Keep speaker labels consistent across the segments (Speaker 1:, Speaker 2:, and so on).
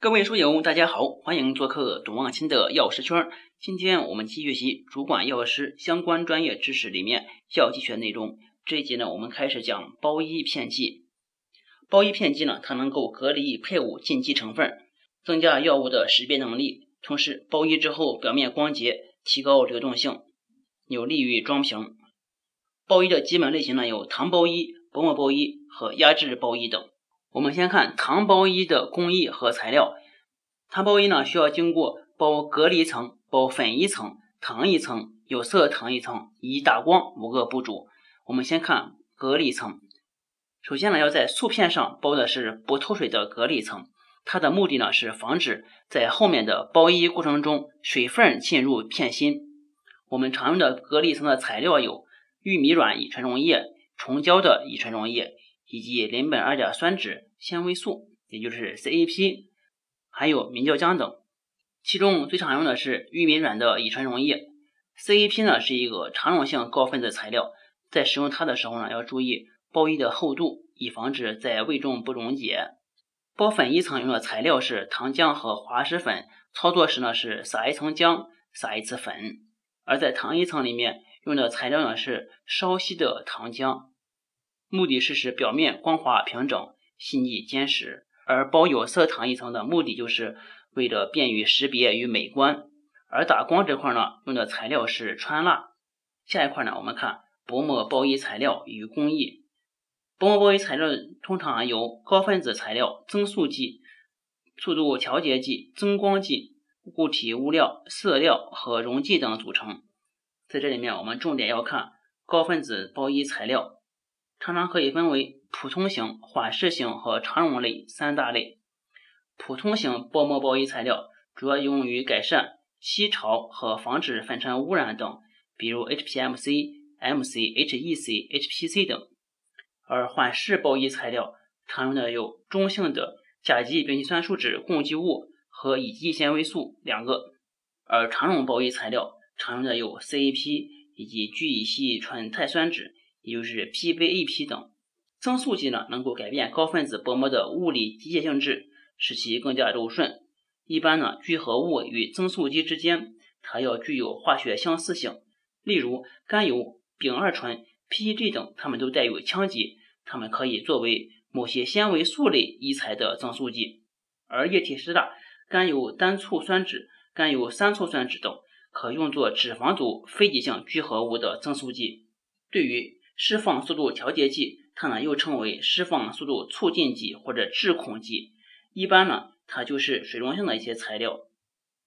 Speaker 1: 各位书友，大家好，欢迎做客董望清的药师圈。今天我们继续学习主管药师相关专业知识里面药剂学内容。这一节呢，我们开始讲包衣片剂。包衣片剂呢，它能够隔离配伍禁忌成分，增加药物的识别能力，同时包衣之后表面光洁，提高流动性，有利于装瓶。包衣的基本类型呢，有糖包衣、薄膜包衣和压制包衣等。我们先看糖包衣的工艺和材料。糖包衣呢，需要经过包隔离层、包粉一层、糖一层、有色糖一层以打光五个步骤。我们先看隔离层。首先呢，要在素片上包的是不透水的隔离层，它的目的呢是防止在后面的包衣过程中水分进入片心。我们常用的隔离层的材料有玉米软乙醇溶液、虫胶的乙醇溶液。以及邻苯二甲酸酯纤维素，也就是 CAP，还有明胶浆等。其中最常用的是玉米软的乙醇溶液。CAP 呢是一个常溶性高分子材料，在使用它的时候呢，要注意包衣的厚度，以防止在胃中不溶解。包粉一层用的材料是糖浆和滑石粉，操作时呢是撒一层浆，撒一次粉。而在糖一层里面用的材料呢是稍稀的糖浆。目的是使表面光滑平整、细腻坚实，而包有色糖一层的目的就是为了便于识别与美观。而打光这块呢，用的材料是川蜡。下一块呢，我们看薄膜包衣材料与工艺。薄膜包衣材料通常由高分子材料、增速剂、速度调节剂、增光剂、固体物料、色料和溶剂等组成。在这里面，我们重点要看高分子包衣材料。常常可以分为普通型、缓释型和常溶类三大类。普通型薄膜包衣材料主要用于改善吸潮和防止粉尘污染等，比如 HPMC、MC、HEC、HPC 等。而缓释包衣材料常用的有中性的甲基丙烯酸树脂共济物和乙基纤维素两个，而常溶包衣材料常用的有 CAP 以及聚乙烯醇钛酸酯。也就是 PVAP 等增速剂呢，能够改变高分子薄膜的物理机械性质，使其更加柔顺。一般呢，聚合物与增速剂之间，它要具有化学相似性。例如，甘油、丙二醇、PEG 等，它们都带有羟基，它们可以作为某些纤维素类医材的增速剂。而液体湿蜡、甘油单醋酸酯、甘油三醋酸酯等，可用作脂肪组非极性聚合物的增速剂。对于释放速度调节剂，它呢又称为释放速度促进剂或者致孔剂。一般呢，它就是水溶性的一些材料。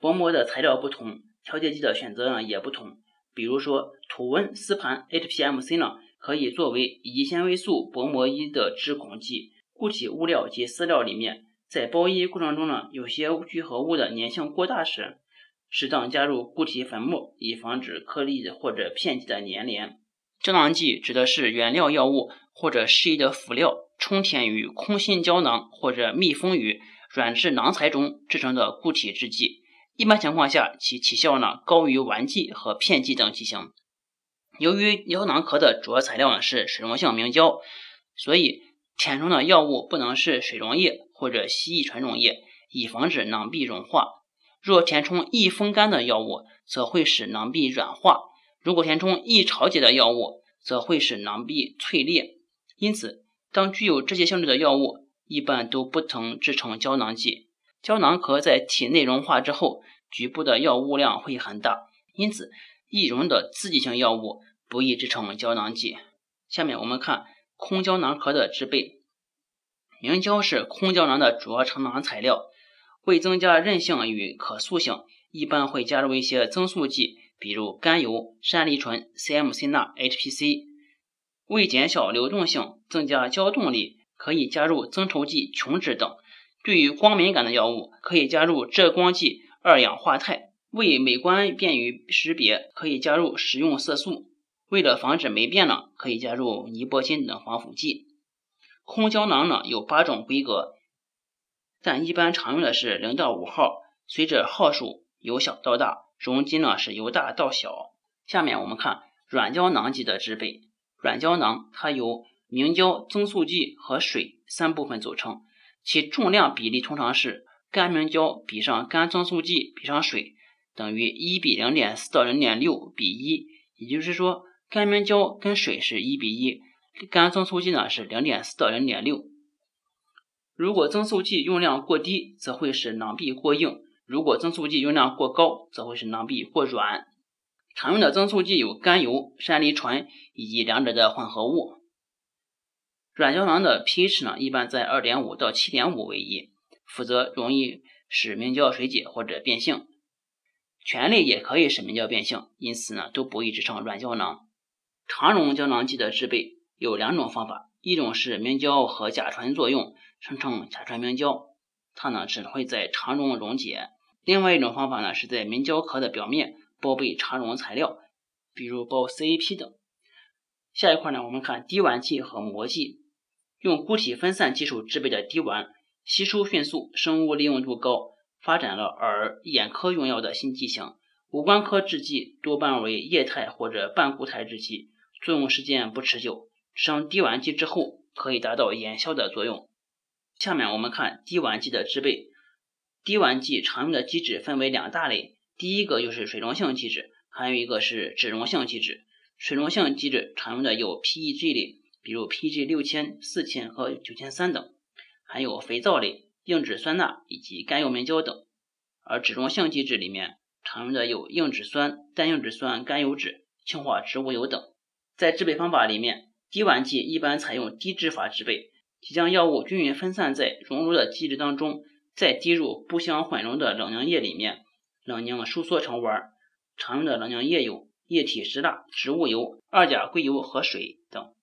Speaker 1: 薄膜的材料不同，调节剂的选择呢也不同。比如说土温丝盘 HPMC 呢，可以作为乙纤维素薄膜衣的致孔剂。固体物料及饲料里面，在包衣过程中呢，有些聚合物的粘性过大时，适当加入固体粉末，以防止颗粒或者片剂的粘连。胶囊剂指的是原料药物或者适宜的辅料充填于空心胶囊或者密封于软质囊材中制成的固体制剂。一般情况下，其起效呢高于丸剂和片剂等剂型。由于胶囊壳的主要材料呢是水溶性明胶，所以填充的药物不能是水溶液或者稀乙醇溶液，以防止囊壁融化。若填充易风干的药物，则会使囊壁软化。如果填充易潮解的药物，则会使囊壁脆裂。因此，当具有这些性质的药物，一般都不能制成胶囊剂。胶囊壳在体内融化之后，局部的药物量会很大，因此易溶的刺激性药物不易制成胶囊剂。下面我们看空胶囊壳的制备。明胶是空胶囊的主要成囊材料，为增加韧性与可塑性，一般会加入一些增塑剂。比如甘油、山梨醇、CMC 钠、HPC，为减小流动性、增加胶动力，可以加入增稠剂琼脂等。对于光敏感的药物，可以加入遮光剂二氧化钛。为美观便于识别，可以加入食用色素。为了防止霉变呢，可以加入尼泊金等防腐剂。空胶囊呢有八种规格，但一般常用的是零到五号，随着号数由小到大。容积呢是由大到小。下面我们看软胶囊剂的制备。软胶囊它由明胶、增塑剂和水三部分组成，其重量比例通常是干明胶比上干增速剂比上水等于一比零点四到零点六比一，也就是说，干明胶跟水是一比一，干增速剂呢是零点四到零点六。如果增速剂用量过低，则会使囊壁过硬；如果增速剂用量过高，则会使囊壁过软。常用的增速剂有甘油、山梨醇以及两者的混合物。软胶囊的 pH 呢，一般在二点五到七点五为宜，否则容易使明胶水解或者变性。醛类也可以使明胶变性，因此呢，都不宜制成软胶囊。肠溶胶囊剂的制备有两种方法，一种是明胶和甲醇作用生成甲醇明胶，它呢只会在肠中溶解；另外一种方法呢，是在明胶壳的表面。包被肠溶材料，比如包 CAP 等。下一块呢，我们看滴丸剂和膜剂。用固体分散技术制备的滴丸，吸收迅速，生物利用度高，发展了耳眼科用药的新剂型。五官科制剂多半为液态或者半固态制剂，作用时间不持久。上滴丸剂之后，可以达到眼消的作用。下面我们看滴烷剂的制备。滴烷剂常用的基质分为两大类。第一个就是水溶性基质，还有一个是脂溶性基质。水溶性基质常用的有 PEG 类，比如 PEG 六千、四千和九千三等，还有肥皂类、硬脂酸钠以及甘油明胶等。而脂溶性基质里面常用的有硬脂酸、单硬脂酸、甘油酯、氢化植物油等。在制备方法里面，滴烷剂一般采用滴制法制备，即将药物均匀分散在熔炉的基质当中，再滴入不相混溶的冷凝液里面。冷凝收缩成丸，常用的冷凝液有液体石蜡、植物油、二甲硅油和水等。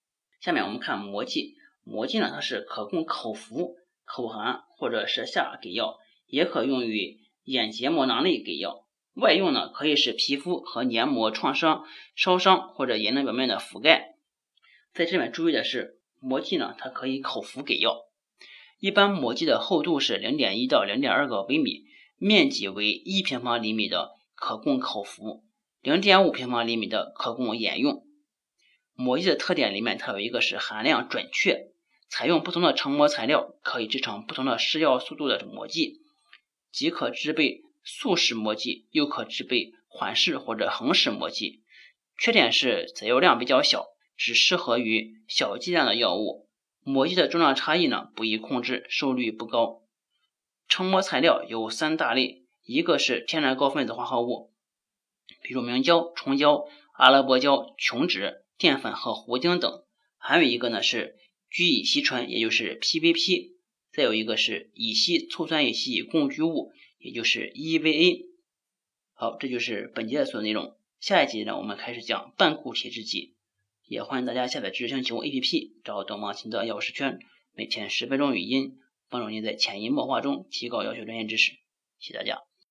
Speaker 1: 下面我们看膜剂，膜剂呢，它是可供口服、口含或者舌下给药，也可用于眼结膜囊内给药。外用呢，可以使皮肤和黏膜创伤、烧伤或者眼睛表面的覆盖。在这边注意的是，膜剂呢，它可以口服给药。一般膜剂的厚度是零点一到零点二个微米。面积为一平方厘米的可供口服，零点五平方厘米的可供眼用。膜剂的特点里面，它有一个是含量准确，采用不同的成膜材料可以制成不同的施药速度的膜剂，即可制备速食膜剂，又可制备缓释或者恒释膜剂。缺点是载药量比较小，只适合于小剂量的药物。膜剂的重量差异呢不易控制，受率不高。成膜材料有三大类，一个是天然高分子化合物，比如明胶、虫胶、阿拉伯胶、琼脂、淀粉和糊精等；还有一个呢是聚乙烯醇，也就是 PVP；再有一个是乙烯醋酸乙烯共聚物，也就是 EVA。好，这就是本节的所有内容。下一集呢，我们开始讲半固体制剂。也欢迎大家下载知识星球 APP，找东方新的药师圈，每天十分钟语音。帮助您在潜移默化中提高药学专业知识，谢谢大家。